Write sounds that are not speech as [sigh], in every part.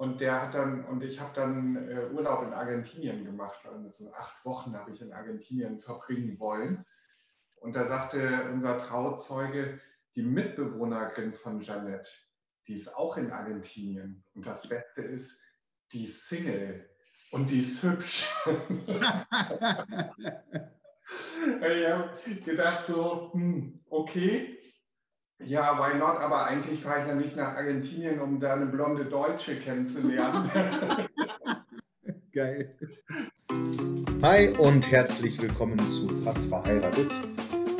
Und der hat dann, und ich habe dann äh, Urlaub in Argentinien gemacht. Also acht Wochen habe ich in Argentinien verbringen wollen. Und da sagte unser Trauzeuge, die Mitbewohnerin von Jeannette, die ist auch in Argentinien. Und das Beste ist, die ist Single und die ist hübsch. [laughs] ich habe gedacht so, hm, okay, ja, why not? Aber eigentlich fahre ich ja nicht nach Argentinien, um da eine blonde Deutsche kennenzulernen. [laughs] Geil. Hi und herzlich willkommen zu Fast verheiratet,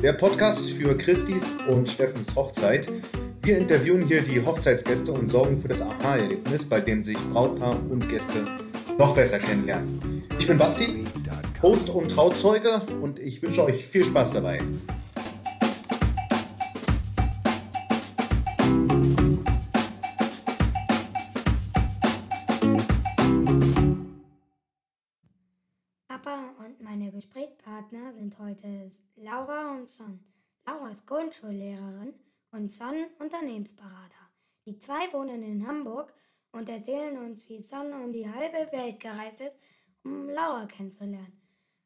der Podcast für Christis und Steffens Hochzeit. Wir interviewen hier die Hochzeitsgäste und sorgen für das Aha-Erlebnis, bei dem sich Brautpaar und Gäste noch besser kennenlernen. Ich bin Basti, Host und Trauzeuge und ich wünsche euch viel Spaß dabei. Gesprächspartner sind heute Laura und Son. Laura ist Grundschullehrerin und Son Unternehmensberater. Die zwei wohnen in Hamburg und erzählen uns, wie Son um die halbe Welt gereist ist, um Laura kennenzulernen,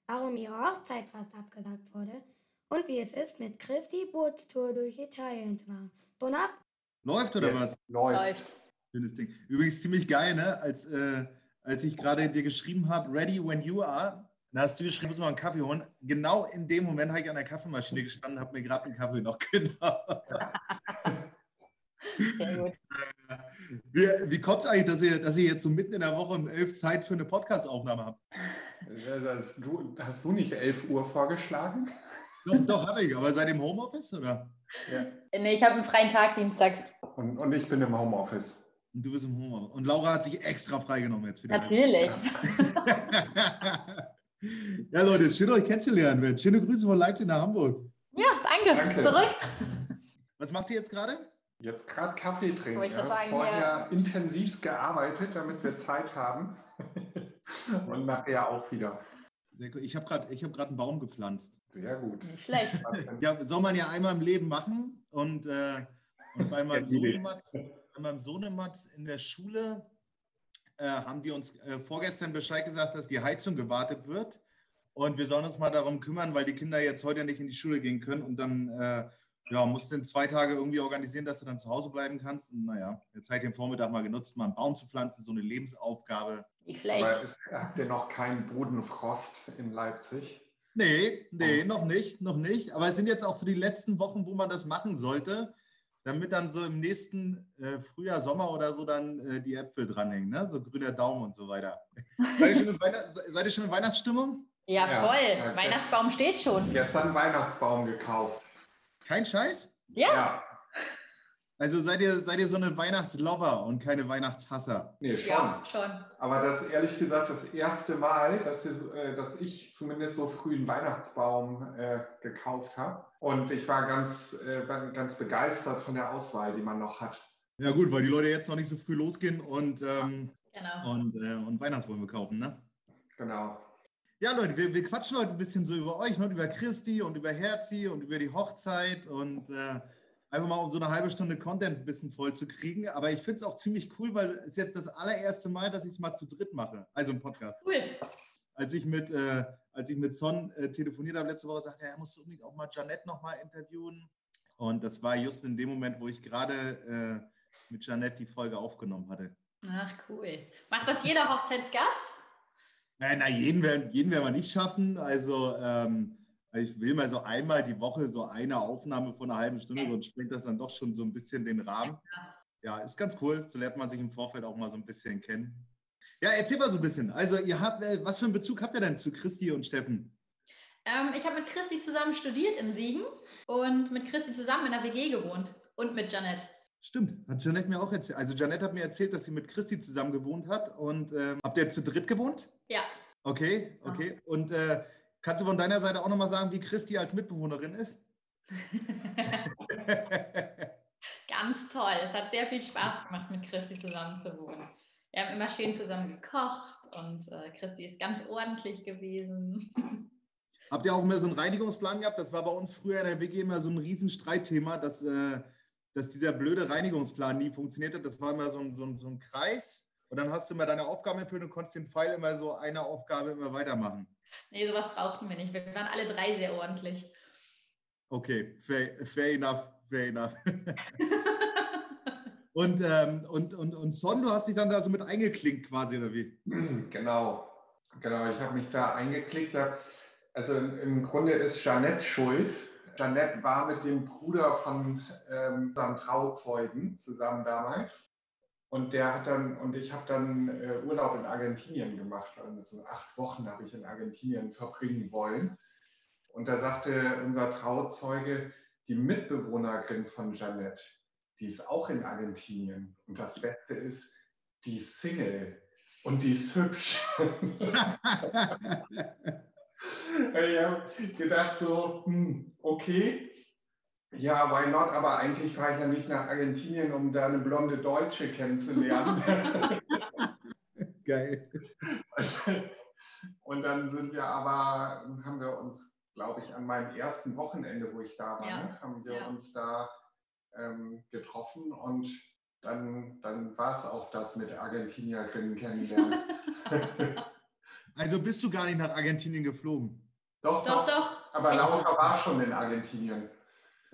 warum ihre Hochzeit fast abgesagt wurde und wie es ist, mit Christi Bootstour durch Italien zu machen. Ton ab! Läuft oder Ja. was? Läuft. Schönes Ding. Übrigens ziemlich geil, ne? Als, äh, als ich gerade dir geschrieben habe, ready when you are, dann hast du geschrieben, muss mal einen Kaffee holen. Genau in dem Moment habe ich an der Kaffeemaschine gestanden, habe mir gerade einen Kaffee noch [laughs] genommen. Gut. Wie, wie kommt es eigentlich, dass ihr, dass ihr jetzt so mitten in der Woche um elf Zeit für eine Podcast-Aufnahme habt? Das, du, hast du nicht 11 Uhr vorgeschlagen? Doch, doch, habe ich. Aber seid ihr im Homeoffice, oder? Ja. Nee, ich habe einen freien Tag dienstags. Und, und ich bin im Homeoffice. Und du bist im Homeoffice. Und Laura hat sich extra freigenommen jetzt wieder. Natürlich. [laughs] ja, Leute, schön euch kennenzulernen. Mensch. Schöne Grüße von Leipzig nach Hamburg. Ja, danke. Danke. Zurück. Was macht ihr jetzt gerade? Jetzt gerade Kaffee trinken. Ich Ja. sagen, Vorher intensivst gearbeitet, damit wir Zeit haben. [laughs] und nachher auch wieder. Sehr cool. Ich habe gerade hab einen Baum gepflanzt. Sehr gut. Nicht schlecht. Ja, soll man ja einmal im Leben machen. Und, äh, und bei meinem Ja, Idee. Sohnemann, bei meinem Sohnemann in der Schule äh, haben die uns äh, vorgestern Bescheid gesagt, dass die Heizung gewartet wird. Und wir sollen uns mal darum kümmern, weil die Kinder jetzt heute nicht in die Schule gehen können. Und dann äh, ja, musst du in zwei Tage irgendwie organisieren, dass du dann zu Hause bleiben kannst. Und naja, jetzt habe ich den Vormittag mal genutzt, mal einen Baum zu pflanzen, so eine Lebensaufgabe. Nicht schlecht. Aber es, habt ihr noch keinen Bodenfrost in Leipzig? Nee, nee, noch nicht, noch nicht. Aber es sind jetzt auch so die letzten Wochen, wo man das machen sollte, damit dann so im nächsten äh, Frühjahr, Sommer oder so dann äh, die Äpfel dranhängen, ne? So grüner Daumen und so weiter. [laughs] seid, ihr schon in Weihnacht, seid ihr schon in Weihnachtsstimmung? Ja, Ja, voll. danke. Weihnachtsbaum steht schon. Gestern einen Weihnachtsbaum gekauft. Kein Scheiß? Ja. Also seid ihr, seid ihr so eine Weihnachtslover und keine Weihnachtshasser? Nee, schon. Ja, schon. Aber das ist ehrlich gesagt das erste Mal, dass, es, äh, dass ich zumindest so früh einen Weihnachtsbaum äh, gekauft habe. Und ich war ganz, äh, ganz begeistert von der Auswahl, die man noch hat. Ja gut, weil die Leute jetzt noch nicht so früh losgehen und, ähm, Genau. und, äh, und Weihnachtsbäume kaufen, ne? Genau. Ja, Leute, wir, wir quatschen heute ein bisschen so über euch, ne? über Christi und über Herzi und über die Hochzeit und äh, einfach mal um so eine halbe Stunde Content ein bisschen voll zu kriegen. Aber ich finde es auch ziemlich cool, weil es jetzt das allererste Mal, dass ich es mal zu dritt mache, also im Podcast. Cool. Als ich mit, äh, als ich mit Son äh, telefoniert habe letzte Woche, sagte er, er muss unbedingt auch mal Janette nochmal interviewen. Und das war just in dem Moment, wo ich gerade äh, mit Janette die Folge aufgenommen hatte. Ach, cool. Macht das jeder Hochzeitsgast? Na, jeden werden, jeden werden wir nicht schaffen. Also ähm, ich will mal so einmal die Woche so eine Aufnahme von einer halben Stunde, sonst sprengt das dann doch schon so ein bisschen den Rahmen. Ja, ist ganz cool. So lernt man sich im Vorfeld auch mal so ein bisschen kennen. Ja, erzähl mal so ein bisschen. Also ihr habt, äh, was für einen Bezug habt ihr denn zu Christi und Steffen? Ähm, ich habe mit Christi zusammen studiert in Siegen und mit Christi zusammen in der WG gewohnt. Und mit Janet. Stimmt, hat Janette mir auch erzählt. Also Janette hat mir erzählt, dass sie mit Christi zusammen gewohnt hat. Und ähm, habt ihr zu dritt gewohnt? Ja. Okay, okay. Und äh, kannst du von deiner Seite auch nochmal sagen, wie Christi als Mitbewohnerin ist? [laughs] Ganz toll. Es hat sehr viel Spaß gemacht, mit Christi zusammen zu wohnen. Wir haben immer schön zusammen gekocht und äh, Christi ist ganz ordentlich gewesen. [laughs] Habt ihr auch immer so einen Reinigungsplan gehabt? Das war bei uns früher in der WG immer so ein Riesenstreitthema, dass, äh, dass dieser blöde Reinigungsplan nie funktioniert hat. Das war immer so ein, so ein, so ein Kreis. Und dann hast du immer deine Aufgaben erfüllt und konntest den Pfeil immer so eine Aufgabe immer weitermachen. Nee, sowas brauchten wir nicht. Wir waren alle drei sehr ordentlich. Okay, fair, fair enough, fair enough. [laughs] und, ähm, und, und, und Son, du hast dich dann da so mit eingeklinkt quasi, oder wie? [clears throat] Genau, genau. Ich habe mich da eingeklickt. Also im Grunde ist Jeannette schuld. Jeannette war mit dem Bruder von ähm, seinem Trauzeugen zusammen damals. Und der hat dann, und ich habe dann äh, Urlaub in Argentinien gemacht. Also so acht Wochen habe ich in Argentinien verbringen wollen. Und da sagte unser Trauzeuge, die Mitbewohnerin von Jeannette, die ist auch in Argentinien. Und das Beste ist, die ist Single und die ist hübsch. [laughs] ich habe gedacht so, hm, okay, ja, why not? Aber eigentlich fahre ich ja nicht nach Argentinien, um da eine blonde Deutsche kennenzulernen. [laughs] Geil. Und dann sind wir aber, haben wir uns, glaube ich, an meinem ersten Wochenende, wo ich da war, Ja. ne, haben wir Ja. uns da ähm, getroffen und dann, dann war es auch das mit Argentinierinnen kennenlernen. [laughs] Also bist du gar nicht nach Argentinien geflogen? doch, Doch, doch, doch. Aber Laura war schon in Argentinien.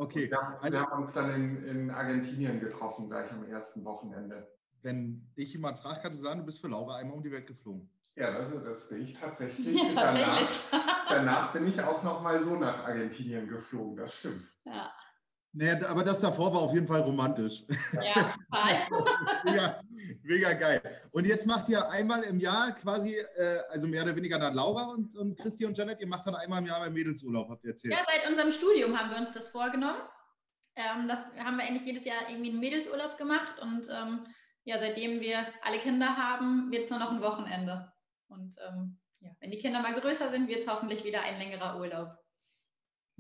Okay, Wir, haben- also wir haben uns dann in, in Argentinien getroffen, gleich am ersten Wochenende. wenn dich jemand fragt, kannst du sagen, du bist für Laura einmal um die Welt geflogen. Ja, das, das bin ich tatsächlich. [laughs] Ja, tatsächlich. Danach, danach bin ich auch noch mal so nach Argentinien geflogen, das stimmt. ja, Naja, aber das davor war auf jeden Fall romantisch. ja, total. [laughs] mega, mega geil. Und jetzt macht ihr einmal im Jahr quasi, äh, also mehr oder weniger dann Laura und, und Christi und Janet, ihr macht dann einmal im Jahr beim Mädelsurlaub, habt ihr erzählt. Ja, seit unserem Studium haben wir uns das vorgenommen. Ähm, das haben wir eigentlich jedes Jahr irgendwie einen Mädelsurlaub gemacht und ähm, ja, seitdem wir alle Kinder haben, wird es nur noch ein Wochenende. Und ähm, ja, wenn die Kinder mal größer sind, wird es hoffentlich wieder ein längerer Urlaub.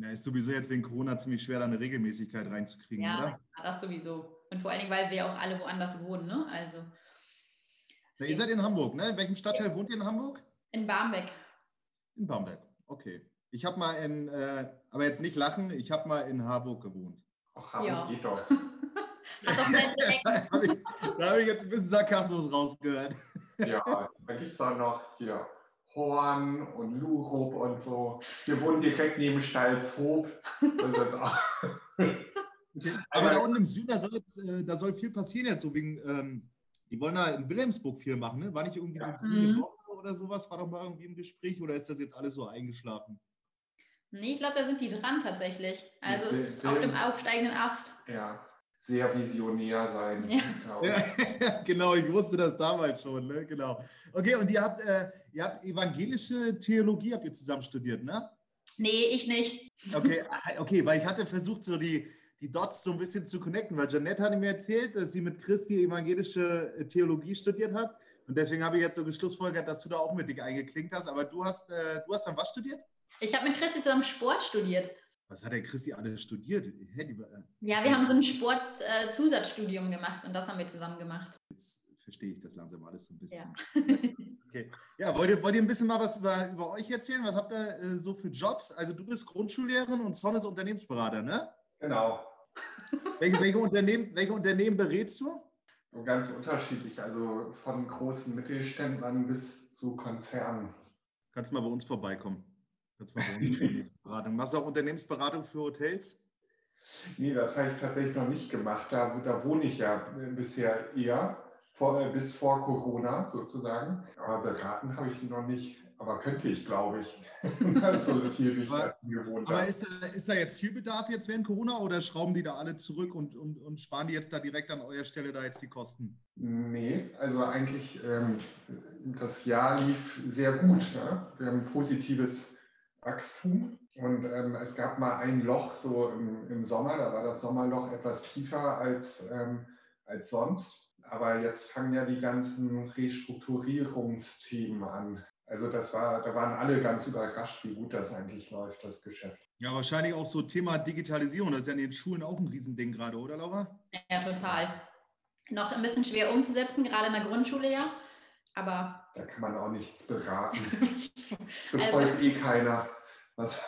Na, ist sowieso jetzt wegen Corona ziemlich schwer, da eine Regelmäßigkeit reinzukriegen, Ja, oder? ja, das sowieso. Und vor allen Dingen, weil wir auch alle woanders wohnen, ne? Also Na, ihr seid in Hamburg, ne? In welchem Stadtteil wohnt ihr in Hamburg? in Barmbek. In Bamberg. Okay. Ich habe mal in, äh, aber jetzt nicht lachen, ich habe mal in Harburg gewohnt. Ach, Hamburg Ja. geht doch. [laughs] [laughs] Da habe ich, hab ich jetzt ein bisschen Sarkasmus rausgehört. Ja, da gibt es auch noch hier Horn und Lurup und so. Wir wohnen direkt neben Stalzhoop. Okay. [laughs] Aber da unten im Süden, da soll, jetzt, äh, da soll viel passieren jetzt, so wegen, ähm, die wollen da in Wilhelmsburg viel machen, ne? War nicht irgendwie so Ja. grüne Mhm. Woche oder sowas? War doch mal irgendwie im Gespräch oder ist das jetzt alles so eingeschlafen? Nee, ich glaube, da sind die dran tatsächlich. Also es ist auf dem aufsteigenden Ast. ja, sehr visionär sein. Ja. [laughs] genau, ich wusste das damals schon, ne? Genau. Okay, und ihr habt, äh, ihr habt evangelische Theologie, habt ihr zusammen studiert, ne? Nee, ich nicht. Okay, [laughs] ah, okay, weil ich hatte versucht, so die, die Dots so ein bisschen zu connecten, weil Janette hatte mir erzählt, dass sie mit Christi evangelische äh, Theologie studiert hat. Und deswegen habe ich jetzt so geschlussfolgert, dass du da auch mit dich eingeklinkt hast. Aber du hast, äh, du hast dann was studiert? Ich habe mit Christi zusammen Sport studiert. Was hat denn Christi alles studiert? Äh, Ja, wir haben so ein Sport-Zusatzstudium gemacht und das haben wir zusammen gemacht. jetzt verstehe ich das langsam alles so ein bisschen. Ja. [laughs] Okay. Ja, wollt ihr, wollt ihr ein bisschen mal was über, über euch erzählen? Was habt ihr äh, so für Jobs? Also du bist Grundschullehrerin und Sven ist Unternehmensberater, ne? Genau. Welche, welche, Unternehmen, welche Unternehmen berätst du? So ganz unterschiedlich, also von großen Mittelständlern bis zu Konzernen. Kannst mal bei uns vorbeikommen. Uns Unternehmensberatung. Machst du auch Unternehmensberatung für Hotels? Nee, das habe ich tatsächlich noch nicht gemacht. Da, da wohne ich ja bisher eher, vor, äh, bis vor Corona sozusagen. Aber beraten habe ich noch nicht. Aber könnte ich, glaube ich. [laughs] so viel, ich Aber- Aber ist da, ist da jetzt viel Bedarf jetzt während Corona oder schrauben die da alle zurück und, und, und sparen die jetzt da direkt an eurer Stelle da jetzt die Kosten? Nee, also eigentlich, ähm, das Jahr lief sehr gut. Ne? Wir haben positives Wachstum und ähm, es gab mal ein Loch so im, im Sommer, da war das Sommerloch etwas tiefer als, ähm, als sonst. Aber jetzt fangen ja die ganzen Restrukturierungsthemen an. Also das war, da waren alle ganz überrascht, wie gut das eigentlich läuft, das Geschäft. Ja, wahrscheinlich auch so Thema Digitalisierung. Das ist ja in den Schulen auch ein Riesending gerade, oder Laura? Ja, total. Noch ein bisschen schwer umzusetzen, gerade in der Grundschule ja. Aber Da kann man auch nichts beraten. [laughs] also, Befolgt eh keiner. Was,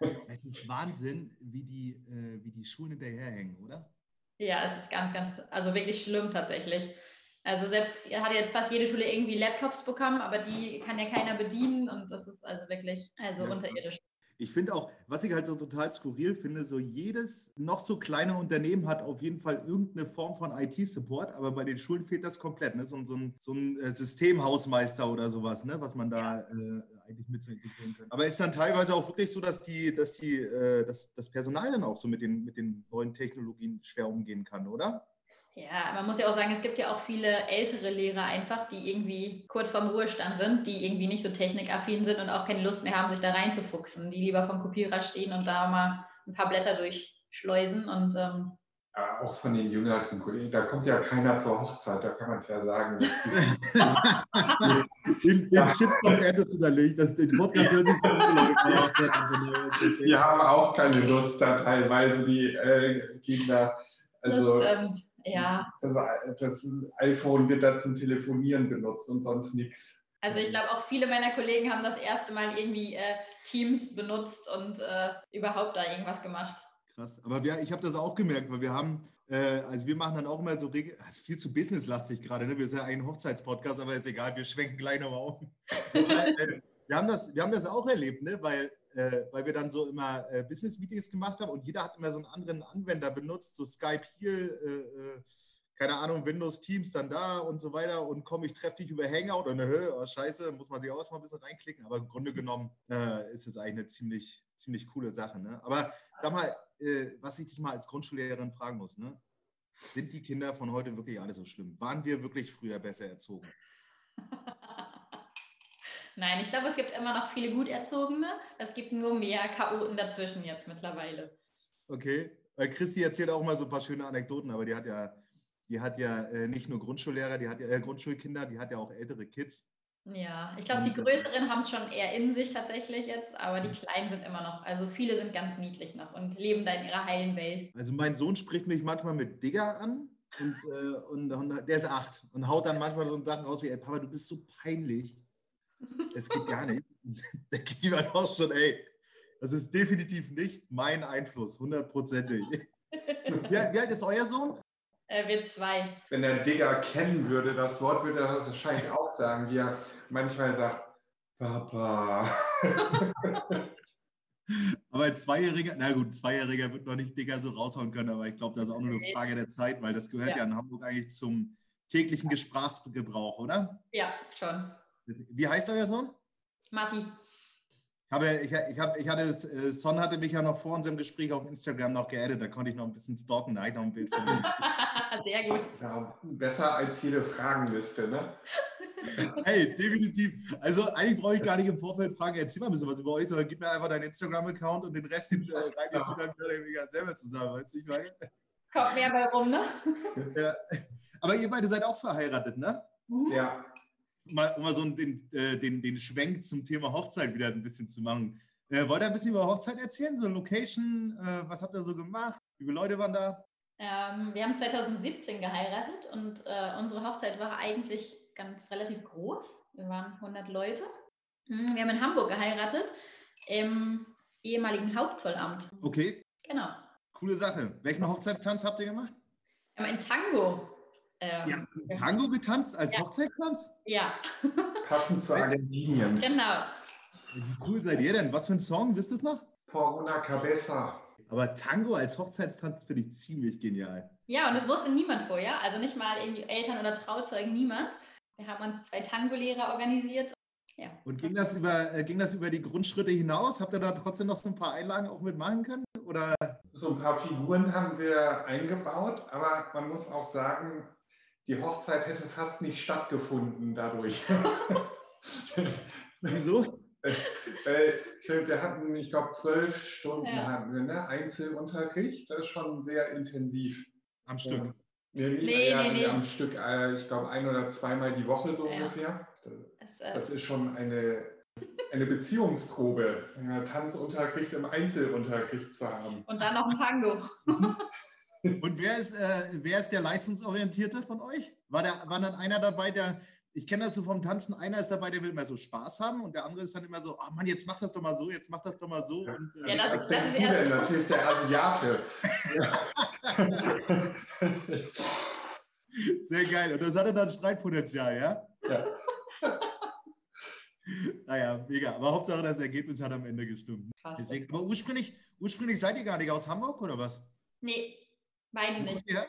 [laughs] Es ist Wahnsinn, wie die, äh, wie die Schulen hinterherhängen, oder? ja, es ist ganz, ganz, also wirklich schlimm tatsächlich. Also selbst hat jetzt fast jede Schule irgendwie Laptops bekommen, aber die kann ja keiner bedienen und das ist also wirklich also ja, unterirdisch. Ich finde auch, was ich halt so total skurril finde, so jedes noch so kleine Unternehmen hat auf jeden Fall irgendeine Form von IT-Support, aber bei den Schulen fehlt das komplett. Ne? So, so, ein, so ein äh, Systemhausmeister oder sowas, ne? was man da äh, eigentlich mit integrieren könnte. Aber ist dann teilweise auch wirklich so, dass die, dass die, äh, dass das Personal dann auch so mit den, mit den neuen Technologien schwer umgehen kann, oder? Ja, man muss ja auch sagen, es gibt ja auch viele ältere Lehrer einfach, die irgendwie kurz vorm Ruhestand sind, die irgendwie nicht so technikaffin sind und auch keine Lust mehr haben, sich da reinzufuchsen, die lieber vom Kopierer stehen und da mal ein paar Blätter durchschleusen und ähm, ja, auch von den jüngeren Kollegen, da kommt ja keiner zur Hochzeit, da kann man es ja sagen. [laughs] den den Shitstorm hättest du da nicht, das, den Podcast hört sich so Die haben auch keine Lust da teilweise, die äh, Kinder. Also, das stimmt. Ja. Also das iPhone wird da zum Telefonieren benutzt und sonst nichts. Also ich glaube auch viele meiner Kollegen haben das erste Mal irgendwie äh, Teams benutzt und äh, überhaupt da irgendwas gemacht. Krass, aber wir, ich habe das auch gemerkt, weil wir haben, äh, also wir machen dann auch immer so, das ah, ist viel zu businesslastig gerade, ne? wir sind ja ein Hochzeitspodcast, aber ist egal, wir schwenken gleich nochmal um. [laughs] Äh, wir, haben das, wir haben das auch erlebt, ne? weil äh, weil wir dann so immer äh, Business-Meetings gemacht haben und jeder hat immer so einen anderen Anwender benutzt, so Skype hier, äh, äh keine Ahnung, Windows Teams dann da und so weiter und komm, ich treffe dich über Hangout und Höhe, oh, scheiße, muss man sich auch mal ein bisschen reinklicken, aber im Grunde genommen äh, ist es eigentlich eine ziemlich, ziemlich coole Sache. Ne? Aber sag mal, äh, was ich dich mal als Grundschullehrerin fragen muss, ne? sind die Kinder von heute wirklich alle so schlimm? Waren wir wirklich früher besser erzogen? [laughs] Nein, ich glaube, es gibt immer noch viele gut erzogene. Es gibt nur mehr Chaoten dazwischen jetzt mittlerweile. Okay. Weil Christi erzählt auch mal so ein paar schöne Anekdoten, aber die hat ja, die hat ja äh, nicht nur Grundschullehrer, die hat ja äh, Grundschulkinder, die hat ja auch ältere Kids. Ja, ich glaube, die Größeren haben es schon eher in sich tatsächlich jetzt, aber die Kleinen sind immer noch, also viele sind ganz niedlich noch und leben da in ihrer heilen Welt. Also mein Sohn spricht mich manchmal mit Digger an und, äh, und, und, der ist acht und haut dann manchmal so Sachen raus wie, ey Papa, du bist so peinlich es geht gar nicht. [laughs] Der denke auch schon, ey, das ist definitiv nicht mein Einfluss, hundertprozentig. [laughs] wie, wie alt ist euer Sohn? Er wird zwei. Wenn der Digger kennen würde, das Wort würde er wahrscheinlich auch sagen, wie er manchmal sagt, Papa. [laughs] aber ein Zweijähriger, na gut, ein Zweijähriger wird noch nicht Digger so raushauen können, aber ich glaube, das ist auch nur eine Frage der Zeit, weil das gehört ja, ja in Hamburg eigentlich zum täglichen Sprachgebrauch, oder? Ja, schon. Wie heißt euer Sohn? Matti. Ich, habe, ich, ich, habe, ich hatte, äh, Son hatte mich ja noch vor unserem Gespräch auf Instagram noch geaddet, da konnte ich noch ein bisschen stalken, da noch ein Bild von ihm. [laughs] Sehr gut. Ja, besser als jede Fragenliste, ne? [laughs] Hey, definitiv. Also eigentlich brauche ich gar nicht im Vorfeld fragen, erzähl mal ein bisschen was über euch, sondern gib mir einfach deinen Instagram-Account und den Rest in, äh, rein, den ja. dann selber zusammen, weißt du, ich meine? Kommt mehr bei rum, ne? Ja. Aber ihr beide seid auch verheiratet, ne? Ja mal, um mal so den, äh, den, den Schwenk zum Thema Hochzeit wieder ein bisschen zu machen. Äh, wollt ihr ein bisschen über Hochzeit erzählen? So Location, äh, was habt ihr so gemacht? Wie viele Leute waren da? Ähm, wir haben 2017 geheiratet und äh, unsere Hochzeit war eigentlich ganz relativ groß. Wir waren 100 Leute. Hm, wir haben in Hamburg geheiratet, im ehemaligen Hauptzollamt. Okay. Genau. Coole Sache. Welchen Hochzeitstanz habt ihr gemacht? Wir haben ein Tango ähm, ja, Tango getanzt als ja. Hochzeitstanz? Ja. Passend zu Argentinien. Genau. Wie cool seid ihr denn? Was für ein Song, wisst ihr es noch? Por una cabeza. Aber Tango als Hochzeitstanz finde ich ziemlich genial. Ja, und es wusste niemand vorher, also nicht mal irgendwie Eltern oder Trauzeugen, niemand. Wir haben uns zwei Tango-Lehrer organisiert. Ja. Und ging das, über, äh, ging das über die Grundschritte hinaus? Habt ihr da trotzdem noch so ein paar Einlagen auch mitmachen können? Oder? So ein paar Figuren haben wir eingebaut, aber man muss auch sagen, die Hochzeit hätte fast nicht stattgefunden dadurch. Wieso? [laughs] Weil wir hatten, ich glaube, zwölf Stunden ja. hatten wir, ne? Einzelunterricht, das ist schon sehr intensiv. Am Stück? Ja. Nee, nee, nee, ja, nee, nee. am Stück, äh, ich glaube, ein oder zweimal die Woche so ungefähr. Das, äh, das, ist schon eine, eine Beziehungsprobe, Tanzunterricht im Einzelunterricht zu haben. Und dann noch ein Tango. [laughs] Und wer ist, äh, wer ist der Leistungsorientierte von euch? War, der, war dann einer dabei, der, ich kenne das so vom Tanzen, einer ist dabei, der will immer so Spaß haben und der andere ist dann immer so, oh Mann, jetzt mach das doch mal so, jetzt mach das doch mal so. Ja, und, äh, ja das, das ist ja natürlich der Asiate. [laughs] Sehr geil. Und das hatte dann Streitpotenzial, ja? Ja. [laughs] Naja, mega. Aber Hauptsache, das Ergebnis hat am Ende gestimmt. Deswegen, aber ursprünglich, ursprünglich seid ihr gar nicht aus Hamburg oder was? Nee, beide nicht. Ja,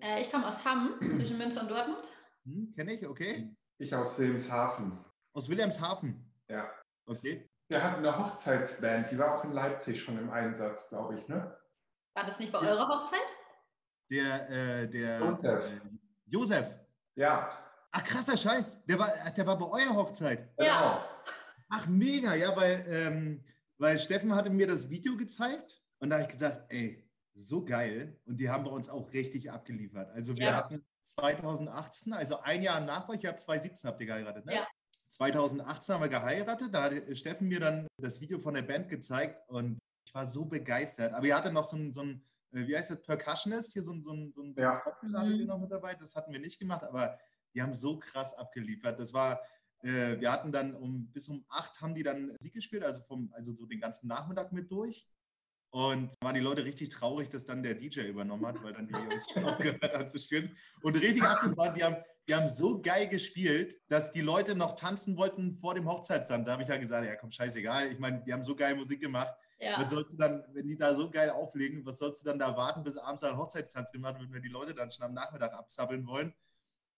Äh, ich komme aus Hamm, zwischen Münster und Dortmund. hm, kenne ich, okay. Ich aus Wilhelmshaven. Aus Wilhelmshaven. Ja. Okay. Wir hatten eine Hochzeitsband, die war auch in Leipzig schon im Einsatz, glaube ich, ne? War das nicht bei Ja. eurer Hochzeit? Der, äh, der Josef. Äh, Josef. Ja, Ach, krasser Scheiß. Der war, der war bei eurer Hochzeit. genau. Ja. Ach, mega, ja, weil, ähm, weil Steffen hatte mir das Video gezeigt und da habe ich gesagt, ey, so geil. Und die haben bei uns auch richtig abgeliefert. Also wir Ja. hatten 2018, also ein Jahr nach euch, ihr habt 2017 habt ihr geheiratet, ne? Ja. 2018 haben wir geheiratet, da hat Steffen mir dann das Video von der Band gezeigt und ich war so begeistert. Aber ihr hattet noch so ein, so ein äh, wie heißt das, Percussionist, hier so ein, so ein, so ein Ja. Ihr Mhm. noch mit dabei, das hatten wir nicht gemacht, aber die haben so krass abgeliefert. Das war, äh, wir hatten dann um bis um acht haben die dann Musik gespielt, also vom, also so den ganzen Nachmittag mit durch. Und waren die Leute richtig traurig, dass dann der DJ übernommen hat, weil dann die Jungs [laughs] aufgehört haben zu spielen. Und richtig abgefahren, die haben, die haben so geil gespielt, dass die Leute noch tanzen wollten vor dem Hochzeitsamt. Da habe ich dann gesagt, ja komm, scheißegal. Ich meine, die haben so geil Musik gemacht. Ja. Was sollst du dann, wenn die da so geil auflegen, was sollst du dann da warten, bis abends ein Hochzeitstanz gemacht wird, wenn die Leute dann schon am Nachmittag abzappeln wollen?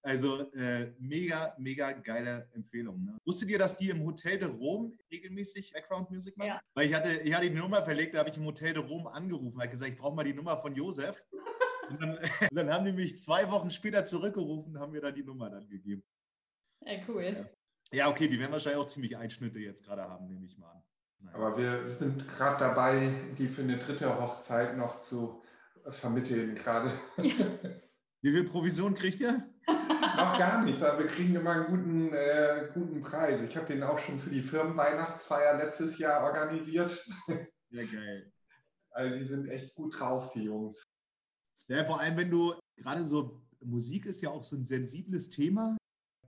Also äh, mega, mega geile Empfehlung. Ne? Wusstet ihr, dass die im Hotel de Rom regelmäßig Background Music machen? Ja. Weil ich hatte, ich hatte die Nummer verlegt, da habe ich im Hotel de Rom angerufen, habe gesagt, ich brauche mal die Nummer von Josef. [laughs] Und dann, und [laughs] dann haben die mich zwei Wochen später zurückgerufen, haben mir dann die Nummer dann gegeben. ja, cool. Ja, okay, die werden wahrscheinlich auch ziemlich Einschnitte jetzt gerade haben, nehme ich mal an. Naja. Aber wir sind gerade dabei, die für eine dritte Hochzeit noch zu vermitteln gerade. Wie viel Provision kriegt ihr? [laughs] Noch gar nichts, aber wir kriegen immer einen guten, äh, guten Preis. Ich habe den auch schon für die Firmenweihnachtsfeier letztes Jahr organisiert. Sehr geil. Also die sind echt gut drauf, die Jungs. Ja, vor allem, wenn du gerade so, Musik ist ja auch so ein sensibles Thema.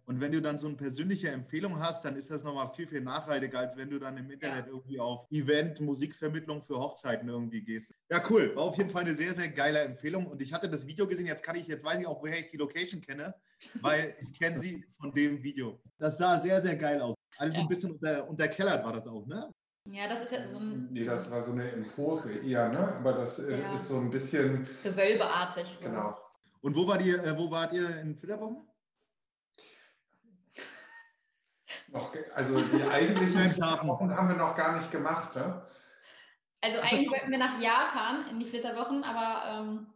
Und wenn du dann so eine persönliche Empfehlung hast, dann ist das nochmal viel, viel nachhaltiger, als wenn du dann im Internet irgendwie auf Event, Musikvermittlung für Hochzeiten irgendwie gehst. Ja, cool. War auf jeden Fall eine sehr, sehr geile Empfehlung. Und ich hatte das Video gesehen, jetzt kann ich, jetzt weiß ich auch, woher ich die Location kenne, weil ich kenne sie von dem Video. Das sah sehr, sehr geil aus. Alles so ein bisschen unter, unterkellert war das auch, ne? Ja, das ist ja so ein Nee, das war so eine Empore eher, ne? Aber das äh, Ja. ist so ein bisschen, gewölbeartig. So. genau. Und wo, war die, äh, wo wart ihr in Flitterwochen? Noch, also die [laughs] eigentlichen. Wochen haben wir noch gar nicht gemacht, ne? Also Ach, eigentlich wollten wir nach Japan in die Flitterwochen, aber ähm,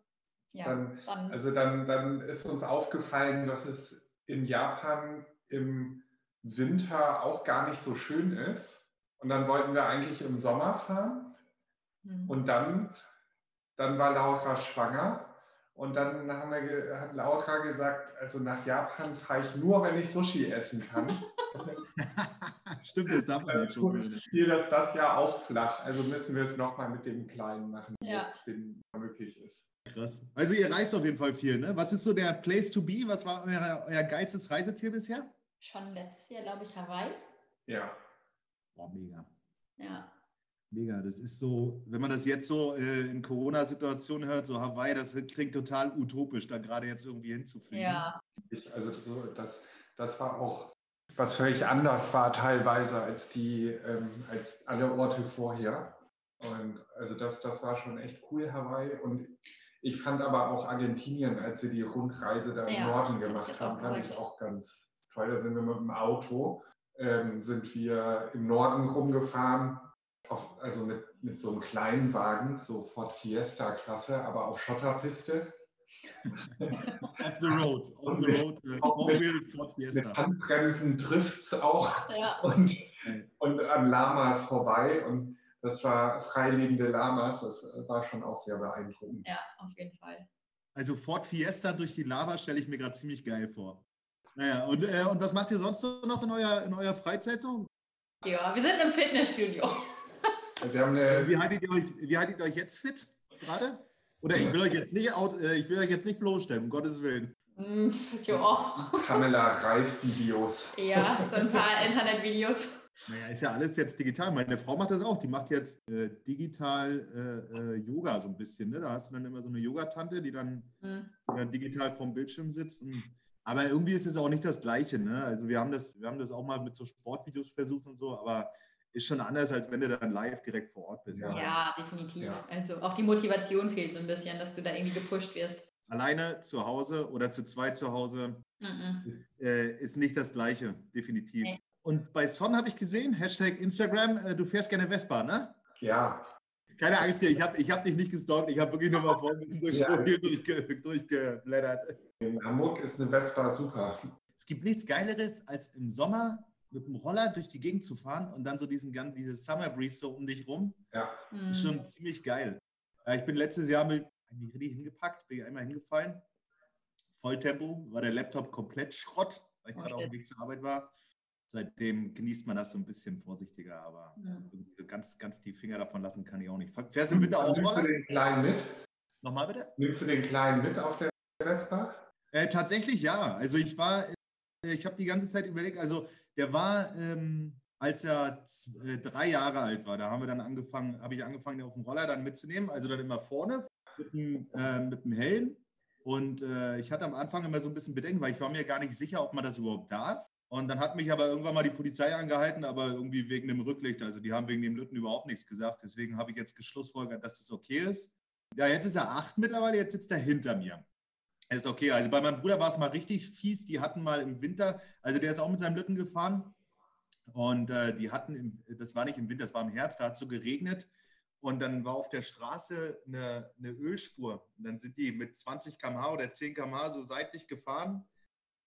ja, Dann- dann, Also dann, dann ist uns aufgefallen, dass es in Japan im Winter auch gar nicht so schön ist. Und dann wollten wir eigentlich im Sommer fahren. hm. Und dann, dann war Laura schwanger. Und dann haben wir, hat Laura gesagt, also nach Japan fahre ich nur, wenn ich Sushi essen kann. [laughs] [laughs] Stimmt, das darf man jetzt schon. wieder. Hier das, das Jahr auch flach. Also müssen wir es nochmal mit dem Kleinen machen, Ja. jetzt den möglich ist. Krass. Also ihr reist auf jeden Fall viel, ne? Was ist so der Place to be? Was war euer, euer geilstes Reiseziel bisher? schon letztes Jahr, glaube ich, Hawaii. Ja. Boah, mega. Ja, Mega. Das ist so, wenn man das jetzt so äh, in Corona-Situationen hört, so Hawaii, das klingt total utopisch, da gerade jetzt irgendwie hinzufliegen. ja, Ich, also so, das, das war auch was völlig anders war teilweise als die, ähm, als alle Orte vorher. Und also das, das war schon echt cool, Hawaii. Und ich fand aber auch Argentinien, als wir die Rundreise da im Ja, Norden gemacht haben, fand ich auch ganz toll. Da sind wir mit dem Auto, ähm, sind wir im Norden rumgefahren, auf, also mit, mit so einem kleinen Wagen, so Ford Fiesta-Klasse, aber auf Schotterpiste. [laughs] Off the road. Off the road. Äh, Four-Wheel Ford Mit Fiesta. Handbremsen trifft es auch ja. und, und an Lamas vorbei. Und das war freilebende Lamas, das war schon auch sehr beeindruckend. ja, auf jeden Fall. Also Ford Fiesta durch die Lava stelle ich mir gerade ziemlich geil vor. Naja, und, äh, und was macht ihr sonst so noch in euer, in eurer Freizeit so? Ja, wir sind im Fitnessstudio. Wir haben eine, Wie haltet ihr euch, wie haltet ihr euch jetzt fit gerade? Oder ich will euch jetzt nicht out, äh, ich will euch jetzt nicht bloßstellen, um Gottes Willen. Hm, ja, Pamela Reis-Videos. ja, so ein paar [laughs] Internetvideos. Naja, ist ja alles jetzt digital. Meine Frau macht das auch. Die macht jetzt äh, digital äh, äh, Yoga so ein bisschen. Ne? Da hast du dann immer so eine Yogatante, die dann, mhm. die dann digital vorm Bildschirm sitzt. Und, aber irgendwie ist es auch nicht das Gleiche. Ne? Also wir haben, das, wir haben das auch mal mit so Sportvideos versucht und so, aber ist schon anders, als wenn du dann live direkt vor Ort bist. Ja, ja definitiv. Ja. Also auch die Motivation fehlt so ein bisschen, dass du da irgendwie gepusht wirst. Alleine zu Hause oder zu zweit zu Hause mhm. ist, äh, ist, nicht das Gleiche, definitiv. Nee. Und bei Son habe ich gesehen, Hashtag Instagram, äh, du fährst gerne Vespa, ne? Ja. Keine Angst, ich habe ich hab dich nicht gestalkt, ich habe wirklich nur mal vor durch [laughs] ja. durchge, durchgeblättert. In Hamburg ist eine Vespa super. Es gibt nichts Geileres, als im Sommer mit dem Roller durch die Gegend zu fahren und dann so diesen dieses Summer Breeze so um dich rum. Ja. Mhm. Ist schon ziemlich geil. Ja, ich bin letztes Jahr mit mich richtig hingepackt, bin ich einmal hingefallen. Volltempo, war der Laptop komplett Schrott, weil ich gerade auf dem Weg zur Arbeit war seitdem genießt man das so ein bisschen vorsichtiger, aber ja. ganz, ganz die Finger davon lassen kann ich auch nicht. Fährst du Winter auch Nimmst du den Kleinen mit? Nochmal bitte? Nimmst du den Kleinen mit auf der Vespa? Äh, tatsächlich ja. Also ich war, äh, ich habe die ganze Zeit überlegt, also der war, ähm, als er äh, drei Jahre alt war, da haben wir dann angefangen, habe ich angefangen, den auf dem Roller dann mitzunehmen, also dann immer vorne mit dem, äh, mit dem Helm. Und äh, ich hatte am Anfang immer so ein bisschen Bedenken, weil ich war mir gar nicht sicher, ob man das überhaupt darf. Und dann hat mich aber irgendwann mal die Polizei angehalten, aber irgendwie wegen dem Rücklicht. Also die haben wegen dem Lütten überhaupt nichts gesagt. Deswegen habe ich jetzt geschlussfolgert, dass das okay ist. Ja, jetzt ist er acht mittlerweile, jetzt sitzt er hinter mir. Ist okay. Also bei meinem Bruder war es mal richtig fies. Die hatten mal im Winter, also der ist auch mit seinem Lütten gefahren. Und äh, die hatten, im, das war nicht im Winter, das war im Herbst, da hat es so geregnet. Und dann war auf der Straße eine, eine Ölspur. Und dann sind die mit 20 km/h oder 10 km/h so seitlich gefahren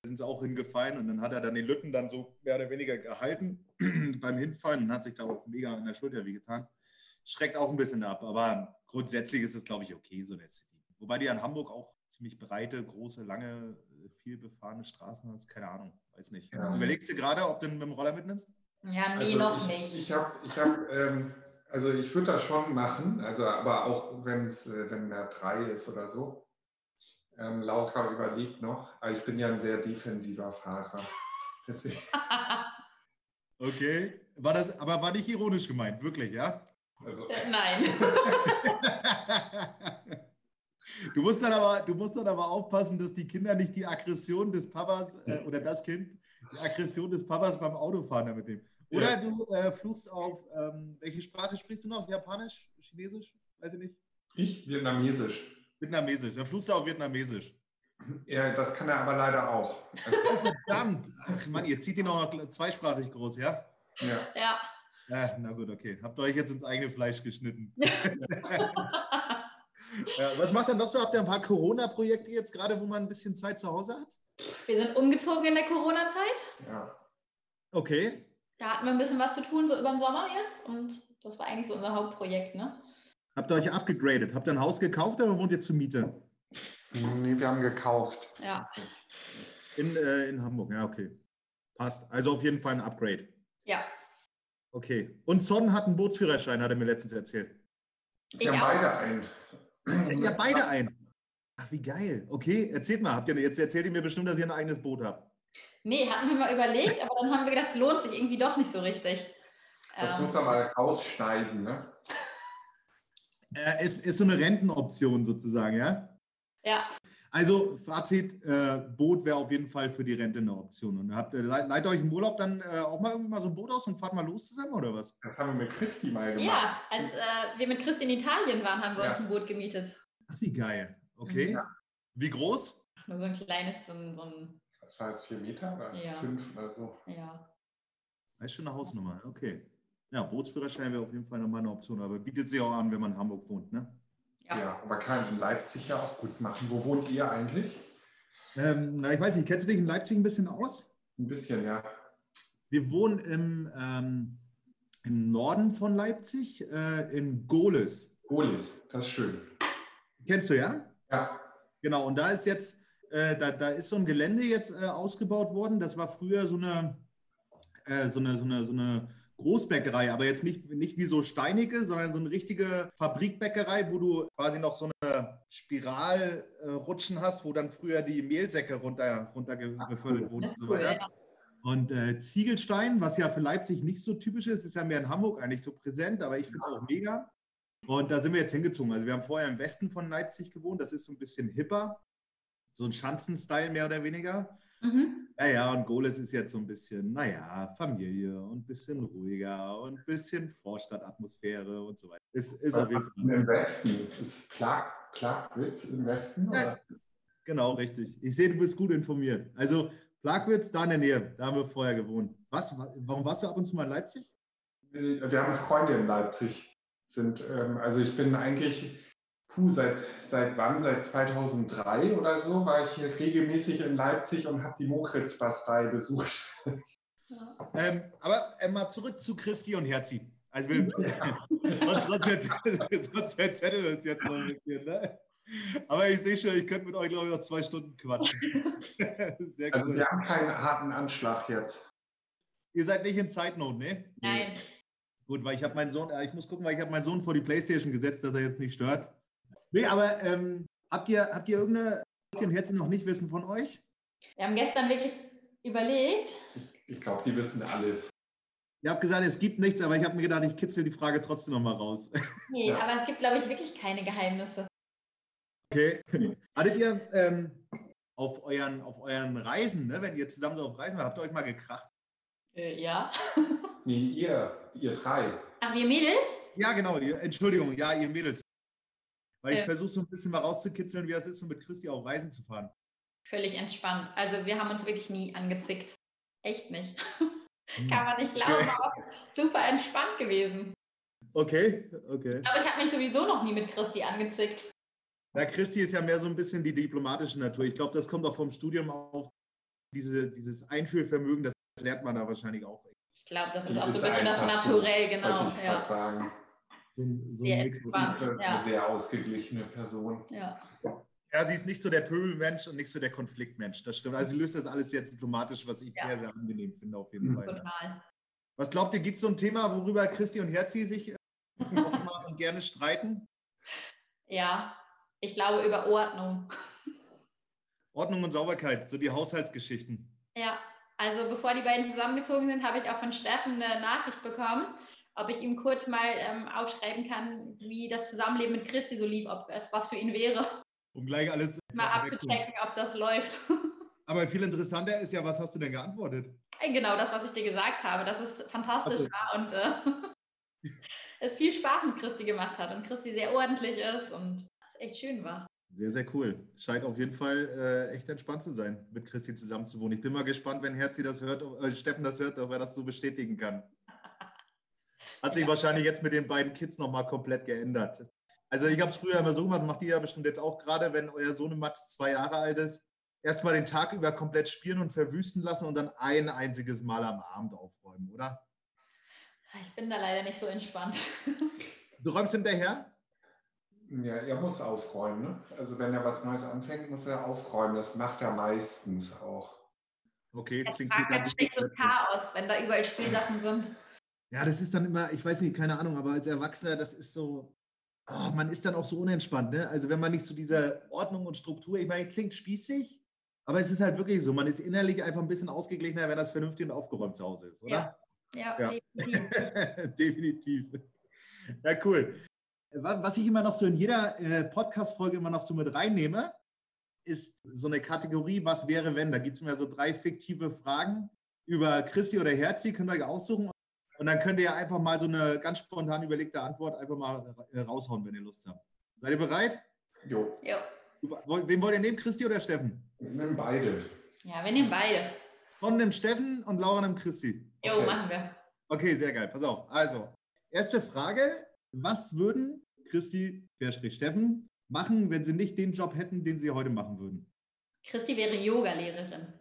sind sie auch hingefallen und dann hat er dann den Lütten dann so mehr oder weniger gehalten [clears throat] beim Hinfallen und hat sich da auch mega an der Schulter wehgetan. Schreckt auch ein bisschen ab, aber grundsätzlich ist es, glaube ich, okay, so der City. Wobei die in Hamburg auch ziemlich breite, große, lange, viel befahrene Straßen hast. Keine Ahnung, weiß nicht. Ja. Überlegst du gerade, ob du den mit dem Roller mitnimmst? Ja, nee, also noch ich, nicht. Ich habe, ich hab, ähm, also ich würde das schon machen, also aber auch wenn es, äh, wenn er drei ist oder so. Ähm, Laura überlegt noch, aber ich bin ja ein sehr defensiver Fahrer. [laughs] okay, war das, aber war nicht ironisch gemeint, wirklich, ja? Also. Äh, nein. [laughs] du, musst dann aber, du musst dann aber aufpassen, dass die Kinder nicht die Aggression des Papas äh, oder das Kind die Aggression des Papas beim Autofahren damit nehmen. Oder ja. du äh, fluchst auf, ähm, welche Sprache sprichst du noch? Japanisch? Chinesisch? Weiß ich nicht. Ich? Vietnamesisch. Vietnamesisch. Dann fluchst du auch Vietnamesisch. Ja, das kann er aber leider auch. Oh, verdammt. Ach Mann, ihr zieht ihn auch noch zweisprachig groß, ja? Ja. Ja. ja na gut, okay. Habt ihr euch jetzt ins eigene Fleisch geschnitten. ja, [laughs] was macht dann noch so? Habt ihr ein paar Corona-Projekte jetzt gerade, wo man ein bisschen Zeit zu Hause hat? Wir sind umgezogen in der Corona-Zeit. Ja. Okay. Da hatten wir ein bisschen was zu tun, so über den Sommer jetzt. Und das war eigentlich so unser Hauptprojekt, ne? Habt ihr euch abgegradet? Habt ihr ein Haus gekauft oder wohnt ihr zur Miete? Nee, wir haben gekauft. Ja. In, äh, in Hamburg, ja, okay. Passt. Also auf jeden Fall ein Upgrade. Ja. Okay. Und Son hat einen Bootsführerschein, hat er mir letztens erzählt. Ich wir haben beide einen. Ja, beide einen. Ach, wie geil. Okay, erzählt mal. Habt ihr, jetzt erzählt ihr mir bestimmt, dass ihr ein eigenes Boot habt. Nee, hatten wir mal überlegt, aber dann haben wir gedacht, es lohnt sich irgendwie doch nicht so richtig. Das ähm, muss man mal rausschneiden, ne? Äh, ist, ist so eine Rentenoption sozusagen, ja? Ja. Also Fazit, äh, Boot wäre auf jeden Fall für die Rente eine Option. Und habt ihr, leitet euch im Urlaub dann äh, auch mal irgendwie mal so ein Boot aus und fahrt mal los zusammen oder was? Das haben wir mit Christi mal gemacht. Ja, als äh, wir mit Christi in Italien waren, haben wir ja. uns ein Boot gemietet. Ach, wie geil. Okay. Ja. Wie groß? Nur so ein kleines, so ein, so ein Das heißt vier Meter oder ja. fünf oder so. Ja. Das ist schon eine Hausnummer, okay. Ja, Bootsführerschein wäre auf jeden Fall nochmal eine Option, aber bietet sich auch an, wenn man in Hamburg wohnt, ne? Ja, ja aber kann in Leipzig ja auch gut machen. Wo wohnt ihr eigentlich? Ähm, na, ich weiß nicht, kennst du dich in Leipzig ein bisschen aus? Ein bisschen, ja. Wir wohnen im, ähm, im Norden von Leipzig, äh, in Gohlis. Gohlis, das ist schön. Kennst du, ja? Ja. Genau, und da ist jetzt, äh, da, da ist so ein Gelände jetzt äh, ausgebaut worden. Das war früher so eine, äh, so eine, so eine, so eine Großbäckerei, aber jetzt nicht, nicht wie so steinige, sondern so eine richtige Fabrikbäckerei, wo du quasi noch so eine Spiralrutschen hast, wo dann früher die Mehlsäcke runter, runter befüllt wurden und so weiter. Und äh, Ziegelstein, was ja für Leipzig nicht so typisch ist, ist ja mehr in Hamburg eigentlich so präsent, aber ich finde es auch mega. Und da sind wir jetzt hingezogen. Also wir haben vorher im Westen von Leipzig gewohnt, das ist so ein bisschen hipper, so ein Schanzenstyle mehr oder weniger. Mhm. Ja, ja, und Goles ist jetzt so ein bisschen, naja, Familie und ein bisschen ruhiger und ein bisschen Vorstadtatmosphäre und so weiter. Ist, ist auf jeden Fall. Im Westen ist Clark, Clarkwitz im Westen? Ja, genau, richtig. Ich sehe, du bist gut informiert. Also Plagwitz, da in der Nähe, da haben wir vorher gewohnt. Was, warum warst du ab und zu mal in Leipzig? Wir haben Freunde in Leipzig. Sind, ähm, also ich bin eigentlich, puh, seit, seit wann? Seit 2003 oder so war ich hier regelmäßig in Leipzig und habe die Mokritz-Bastei besucht. Ähm, aber äh, mal zurück zu Christi und Herzi. Also wir, [laughs] sonst, sonst, sonst erzählen uns jetzt noch ein bisschen, ne? Aber ich sehe schon, ich könnte mit euch, glaube ich, noch zwei Stunden quatschen. [laughs] Sehr also cool. wir haben keinen harten Anschlag jetzt. Ihr seid nicht in Zeitnot, ne? Nein. Gut, weil ich habe meinen Sohn, äh, ich muss gucken, weil ich habe meinen Sohn vor die Playstation gesetzt, dass er jetzt nicht stört. Nee, aber ähm, habt, ihr, habt ihr irgendeine Christian Herzen noch nicht wissen von euch? Wir haben gestern wirklich überlegt. Ich, ich glaube, die wissen alles. Ihr habt gesagt, es gibt nichts, aber ich habe mir gedacht, ich kitzel die Frage trotzdem noch mal raus. [laughs] Nee, ja. aber es gibt, glaube ich, wirklich keine Geheimnisse. Okay. Hattet ihr ähm, auf, euren, auf euren Reisen, ne, wenn ihr zusammen so auf Reisen wart, habt ihr euch mal gekracht? Äh, ja. nee, ihr, ihr drei. Ach, wir Mädels? Ja, genau. Ihr, Entschuldigung, ja, ihr Mädels. Weil äh. ich versuche so ein bisschen mal rauszukitzeln, wie das ist, um mit Christi auf Reisen zu fahren. Völlig entspannt. Also wir haben uns wirklich nie angezickt. Echt nicht. Hm. [laughs] Kann man nicht glauben, okay. aber super entspannt gewesen. Okay, okay. Aber ich habe mich sowieso noch nie mit Christi angezickt. Na, Christi ist ja mehr so ein bisschen die diplomatische Natur. Ich glaube, das kommt auch vom Studium auf. Diese, dieses Einfühlvermögen, das lernt man da wahrscheinlich auch. Ich glaube, das ist auch so ein bisschen das Naturell, genau. Ich ja. sagen. So, so ein Mix. Ist eine, ja. sehr ausgeglichene Person. Ja. Ja, sie ist nicht so der Pöbelmensch und nicht so der Konfliktmensch. Das stimmt. Also sie löst das alles sehr diplomatisch, was ich ja. sehr, sehr angenehm finde, auf jeden Fall. Total. Was glaubt ihr, gibt es so ein Thema, worüber Christi und Herzi sich äh, oft und gerne streiten? Ja, ich glaube über Ordnung. Ordnung und Sauberkeit, so die Haushaltsgeschichten. Ja, also bevor die beiden zusammengezogen sind, habe ich auch von Steffen eine Nachricht bekommen, ob ich ihm kurz mal ähm, aufschreiben kann, wie das Zusammenleben mit Christi so lief, ob es was für ihn wäre. Um gleich alles mal abzuchecken, ob das läuft. [laughs] Aber viel interessanter ist ja, was hast du denn geantwortet? Äh, genau das, was ich dir gesagt habe, dass es fantastisch so. war und äh, [laughs] es viel Spaß mit Christi gemacht hat und Christi sehr ordentlich ist und echt schön war. Sehr, sehr cool. Scheint auf jeden Fall äh, echt entspannt zu sein, mit Christi zusammen zu wohnen. Ich bin mal gespannt, wenn Herzi das hört, äh, Steffen das hört, ob er das so bestätigen kann. Hat sich ja. wahrscheinlich jetzt mit den beiden Kids nochmal komplett geändert. Also ich habe es früher immer so gemacht, macht ihr ja bestimmt jetzt auch gerade, wenn euer Sohn Mats zwei Jahre alt ist, erstmal den Tag über komplett spielen und verwüsten lassen und dann ein einziges Mal am Abend aufräumen, oder? Ich bin da leider nicht so entspannt. Du räumst hinterher? Ja, er muss aufräumen. Ne? Also wenn er was Neues anfängt, muss er aufräumen. Das macht er meistens auch. Okay, das klingt gut. Das so Chaos, wenn da überall Spielsachen sind. Ja, das ist dann immer, ich weiß nicht, keine Ahnung, aber als Erwachsener, das ist so, oh, man ist dann auch so unentspannt. Ne? Also wenn man nicht so diese Ordnung und Struktur, ich meine, klingt spießig, aber es ist halt wirklich so, man ist innerlich einfach ein bisschen ausgeglichener, wenn das vernünftig und aufgeräumt zu Hause ist, oder? Ja, ja, ja. definitiv. [laughs] definitiv. Ja, cool. Was ich immer noch so in jeder äh, Podcast-Folge immer noch so mit reinnehme, ist so eine Kategorie, was wäre, wenn. Da gibt es mir so drei fiktive Fragen über Christi oder Herzi, könnt ihr euch aussuchen. Und dann könnt ihr ja einfach mal so eine ganz spontan überlegte Antwort einfach mal äh, raushauen, wenn ihr Lust habt. Seid ihr bereit? Jo. jo. Wen wollt ihr nehmen, Christi oder Steffen? Wir nehmen beide. Ja, wir nehmen beide. Son nimmt Steffen und Laura nimmt Christi. Jo, okay. machen wir. Okay, sehr geil. Pass auf. Also, erste Frage. Was würden Christi, Steffen, machen, wenn sie nicht den Job hätten, den sie heute machen würden? Christi wäre Yogalehrerin.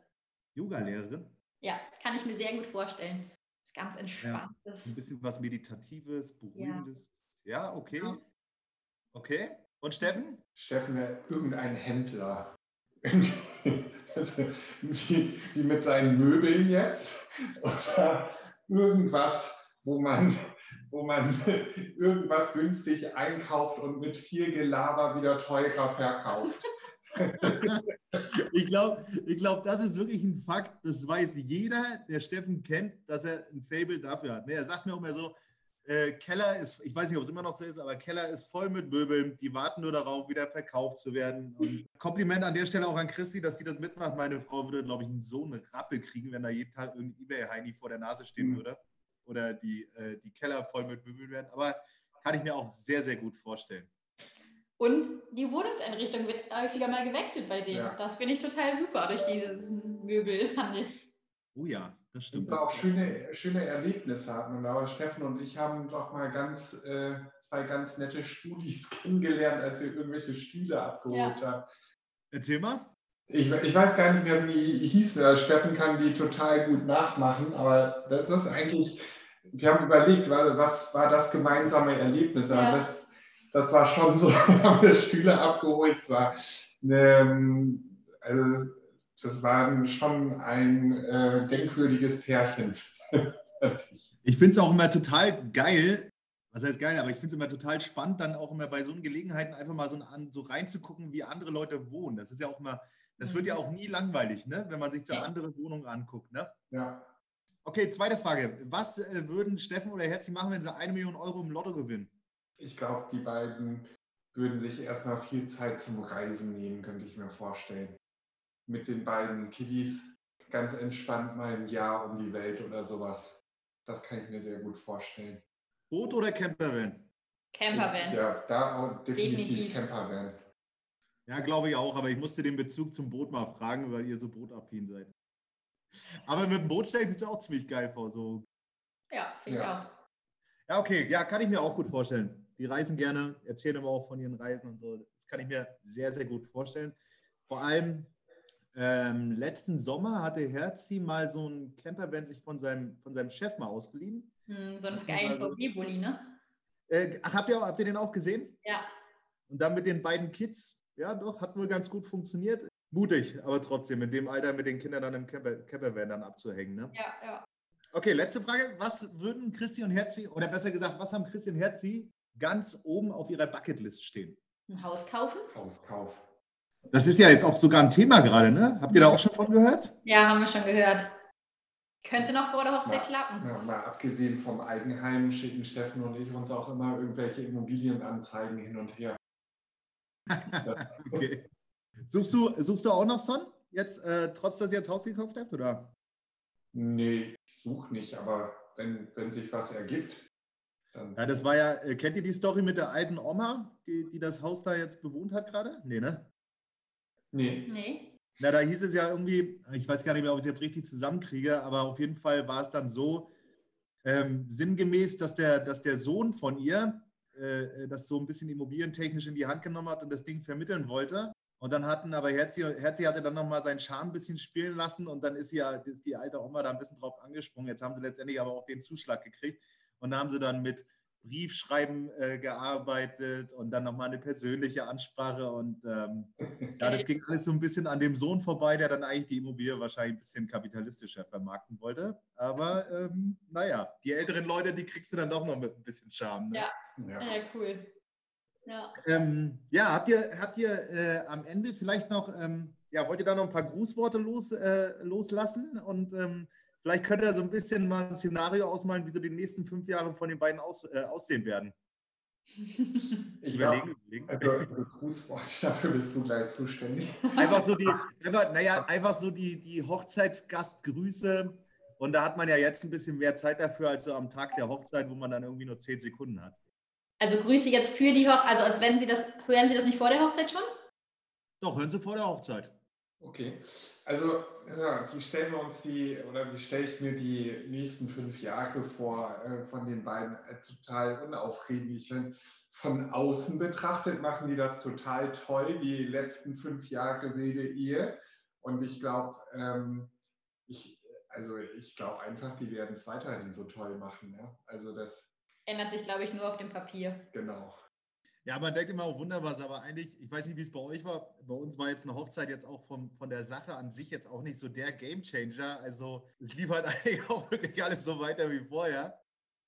Yogalehrerin? Ja, kann ich mir sehr gut vorstellen. Ist ganz entspannt. Ja, ein bisschen was Meditatives, Beruhigendes. Ja, ja okay. Ja. Okay. Und Steffen? Steffen wäre irgendein Händler. wie, [laughs] wie mit seinen Möbeln jetzt. Oder irgendwas, wo man wo man [laughs] irgendwas günstig einkauft und mit viel Gelaber wieder teurer verkauft. [laughs] ich glaube, ich glaub, das ist wirklich ein Fakt. Das weiß jeder, der Steffen kennt, dass er ein Fable dafür hat. Ne, er sagt mir auch immer so, äh, Keller ist, ich weiß nicht, ob es immer noch so ist, aber Keller ist voll mit Möbeln. Die warten nur darauf, wieder verkauft zu werden. Und Kompliment an der Stelle auch an Christi, dass die das mitmacht. Meine Frau würde, glaube ich, so eine Rappe kriegen, wenn da jeden Tag irgendein Ebay-Heini vor der Nase stehen mhm. würde. Oder die, äh, die Keller voll mit Möbeln werden. Aber kann ich mir auch sehr, sehr gut vorstellen. Und die Wohnungseinrichtung wird häufiger mal gewechselt bei denen. Ja. Das finde ich total super durch diesen Möbelhandel. Oh ja, das stimmt. Und auch schöne, schöne Erlebnisse hatten. Aber Steffen und ich haben doch mal ganz, äh, zwei ganz nette Studis [laughs] kennengelernt, als wir irgendwelche Stühle abgeholt ja. haben. Erzähl mal. Ich, ich, weiß gar nicht mehr, wie die hießen. Steffen kann die total gut nachmachen, aber das ist eigentlich, wir haben überlegt, was war das gemeinsame Erlebnis? Ja. Das, das war schon so, [laughs] haben wir Stühle abgeholt. Es war eine, also das war schon ein äh, denkwürdiges Pärchen. [laughs] ich finde es auch immer total geil, was heißt geil, aber ich finde es immer total spannend, dann auch immer bei so Gelegenheiten einfach mal so, an, so reinzugucken, wie andere Leute wohnen. Das ist ja auch immer, das wird ja auch nie langweilig, ne? wenn man sich so andere Wohnungen anguckt. Ne? Ja. Okay, zweite Frage. Was äh, würden Steffen oder Herzi machen, wenn sie eine Million Euro im Lotto gewinnen? Ich glaube, die beiden würden sich erstmal viel Zeit zum Reisen nehmen, könnte ich mir vorstellen mit den beiden Kiddies ganz entspannt mal ein Jahr um die Welt oder sowas. Das kann ich mir sehr gut vorstellen. Boot oder Campervan? Campervan. Ja, da auch definitiv, definitiv. Campervan. Ja, glaube ich auch, aber ich musste den Bezug zum Boot mal fragen, weil ihr so bootaffin seid. Aber mit dem Boot stelle ich mir auch ziemlich geil vor. So. Ja, finde ich ja. auch. Ja, okay, ja, kann ich mir auch gut vorstellen. Die reisen gerne, erzählen aber auch von ihren Reisen und so. Das kann ich mir sehr, sehr gut vorstellen. Vor allem, ähm, letzten Sommer hatte Herzi mal so ein Campervan sich von seinem, von seinem Chef mal ausgeliehen. Hm, so ein geilen also, VW-Bulli, ne? Äh, habt, ihr, habt ihr den auch gesehen? Ja. Und dann mit den beiden Kids, ja doch, hat wohl ganz gut funktioniert. Mutig, aber trotzdem, in dem Alter mit den Kindern dann im Camper, Campervan dann abzuhängen, ne? Ja, ja. Okay, letzte Frage. Was würden Christi und Herzi, oder besser gesagt, was haben Christi und Herzi ganz oben auf ihrer Bucketlist stehen? Ein Haus kaufen? Haus kaufen. Das ist ja jetzt auch sogar ein Thema gerade, ne? Habt ihr da auch schon von gehört? Ja, haben wir schon gehört. Könnte noch vor der Hochzeit mal, klappen. Ja, mal abgesehen vom Eigenheim schicken Steffen und ich uns auch immer irgendwelche Immobilienanzeigen hin und her. [laughs] okay. Suchst du, suchst du auch noch Son? Jetzt, äh, trotz dass ihr jetzt Haus gekauft habt, oder? Nee, ich suche nicht, aber wenn, wenn sich was ergibt. Ja, das war ja, äh, kennt ihr die Story mit der alten Oma, die, die das Haus da jetzt bewohnt hat gerade? Nee, ne? Nee. Nee. Na, da hieß es ja irgendwie, ich weiß gar nicht mehr, ob ich es jetzt richtig zusammenkriege, aber auf jeden Fall war es dann so, ähm, sinngemäß, dass der, dass der Sohn von ihr äh, das so ein bisschen immobilientechnisch in die Hand genommen hat und das Ding vermitteln wollte. Und dann hatten aber Herzi, Herzi hatte dann nochmal seinen Charme ein bisschen spielen lassen und dann ist, sie ja, ist die alte Oma da ein bisschen drauf angesprungen. Jetzt haben sie letztendlich aber auch den Zuschlag gekriegt und haben sie dann mit Briefschreiben äh, gearbeitet und dann nochmal eine persönliche Ansprache. Und ähm, ja, das ging alles so ein bisschen an dem Sohn vorbei, der dann eigentlich die Immobilie wahrscheinlich ein bisschen kapitalistischer vermarkten wollte. Aber ähm, naja, die älteren Leute, die kriegst du dann doch noch mit ein bisschen Charme. Ne? Ja. ja. ja, cool. Ja, ähm, ja habt ihr, habt ihr äh, am Ende vielleicht noch, ähm, ja, wollt ihr da noch ein paar Grußworte los, äh, loslassen? Und ähm, Vielleicht könnt ihr so ein bisschen mal ein Szenario ausmalen, wie so die nächsten fünf Jahre von den beiden aus, äh, aussehen werden. [laughs] Ich überlegen, überlegen. Also, Grußwort, [laughs] dafür bist du gleich zuständig. Einfach so die, [laughs] einfach, naja, einfach so die, die Hochzeitsgastgrüße. Und da hat man ja jetzt ein bisschen mehr Zeit dafür als so am Tag der Hochzeit, wo man dann irgendwie nur zehn Sekunden hat. Also Grüße jetzt für die Hochzeit, also als wenn Sie das, hören Sie das nicht vor der Hochzeit schon? Doch, hören Sie vor der Hochzeit. Okay. Also, ja, wie stellen wir uns die, oder wie stelle ich mir die nächsten fünf Jahre vor, äh, von den beiden äh, total unaufreglichen? Von außen betrachtet machen die das total toll, die letzten fünf Jahre wilde Ehe. Und ich glaube, ähm, ich, also ich glaube einfach, die werden es weiterhin so toll machen. Ja? Also das ändert sich, glaube ich, nur auf dem Papier. Genau. Ja, man denkt immer auch wunderbar, aber eigentlich, ich weiß nicht, wie es bei euch war. Bei uns war jetzt eine Hochzeit jetzt auch vom, von der Sache an sich jetzt auch nicht so der Gamechanger. Also es lief halt [laughs] eigentlich auch wirklich alles so weiter wie vorher.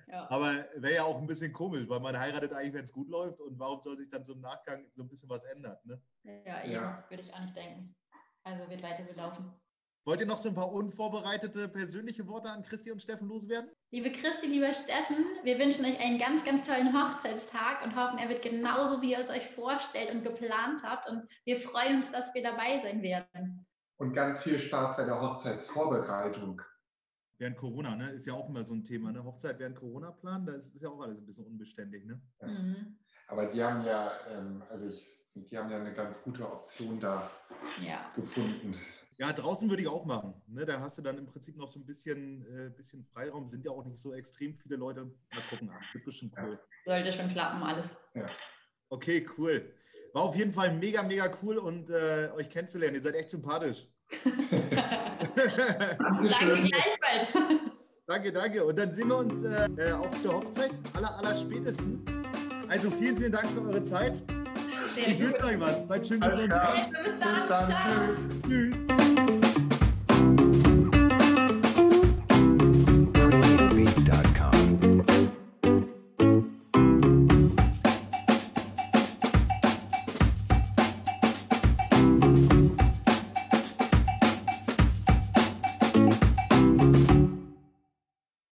Ja. Aber wäre ja auch ein bisschen komisch, weil man heiratet eigentlich, wenn es gut läuft. Und warum soll sich dann so im Nachgang so ein bisschen was ändern? Ne? Ja, eben, ja. würde ich auch nicht denken. Also wird weiter so laufen. Wollt ihr noch so ein paar unvorbereitete persönliche Worte an Christi und Steffen loswerden? Liebe Christi, lieber Steffen, wir wünschen euch einen ganz, ganz tollen Hochzeitstag und hoffen, er wird genauso, wie ihr es euch vorstellt und geplant habt. Und wir freuen uns, dass wir dabei sein werden. Und ganz viel Spaß bei der Hochzeitsvorbereitung. Während Corona, ne? Ist ja auch immer so ein Thema, ne? Hochzeit während Corona planen, da ist es ja auch alles ein bisschen unbeständig, ne? Ja. Mhm. Aber die haben ja, ähm, also ich, die haben ja eine ganz gute Option da ja. gefunden. Ja, draußen würde ich auch machen. Ne? Da hast du dann im Prinzip noch so ein bisschen, äh, bisschen Freiraum. Sind ja auch nicht so extrem viele Leute. Mal gucken, ach, es wird bestimmt cool. Sollte schon klappen, alles. Ja. Okay, cool. War auf jeden Fall mega, mega cool und äh, euch kennenzulernen. Ihr seid echt sympathisch. [laughs] danke gleichfalls. [laughs] Danke, danke. Und dann sehen wir uns äh, äh, auf der Hochzeit, aller, aller spätestens. Also vielen, vielen Dank für eure Zeit. Sehr ich wünsche euch was. Bleibt schön gesund. Bis dann. Tschüss. Tschüss.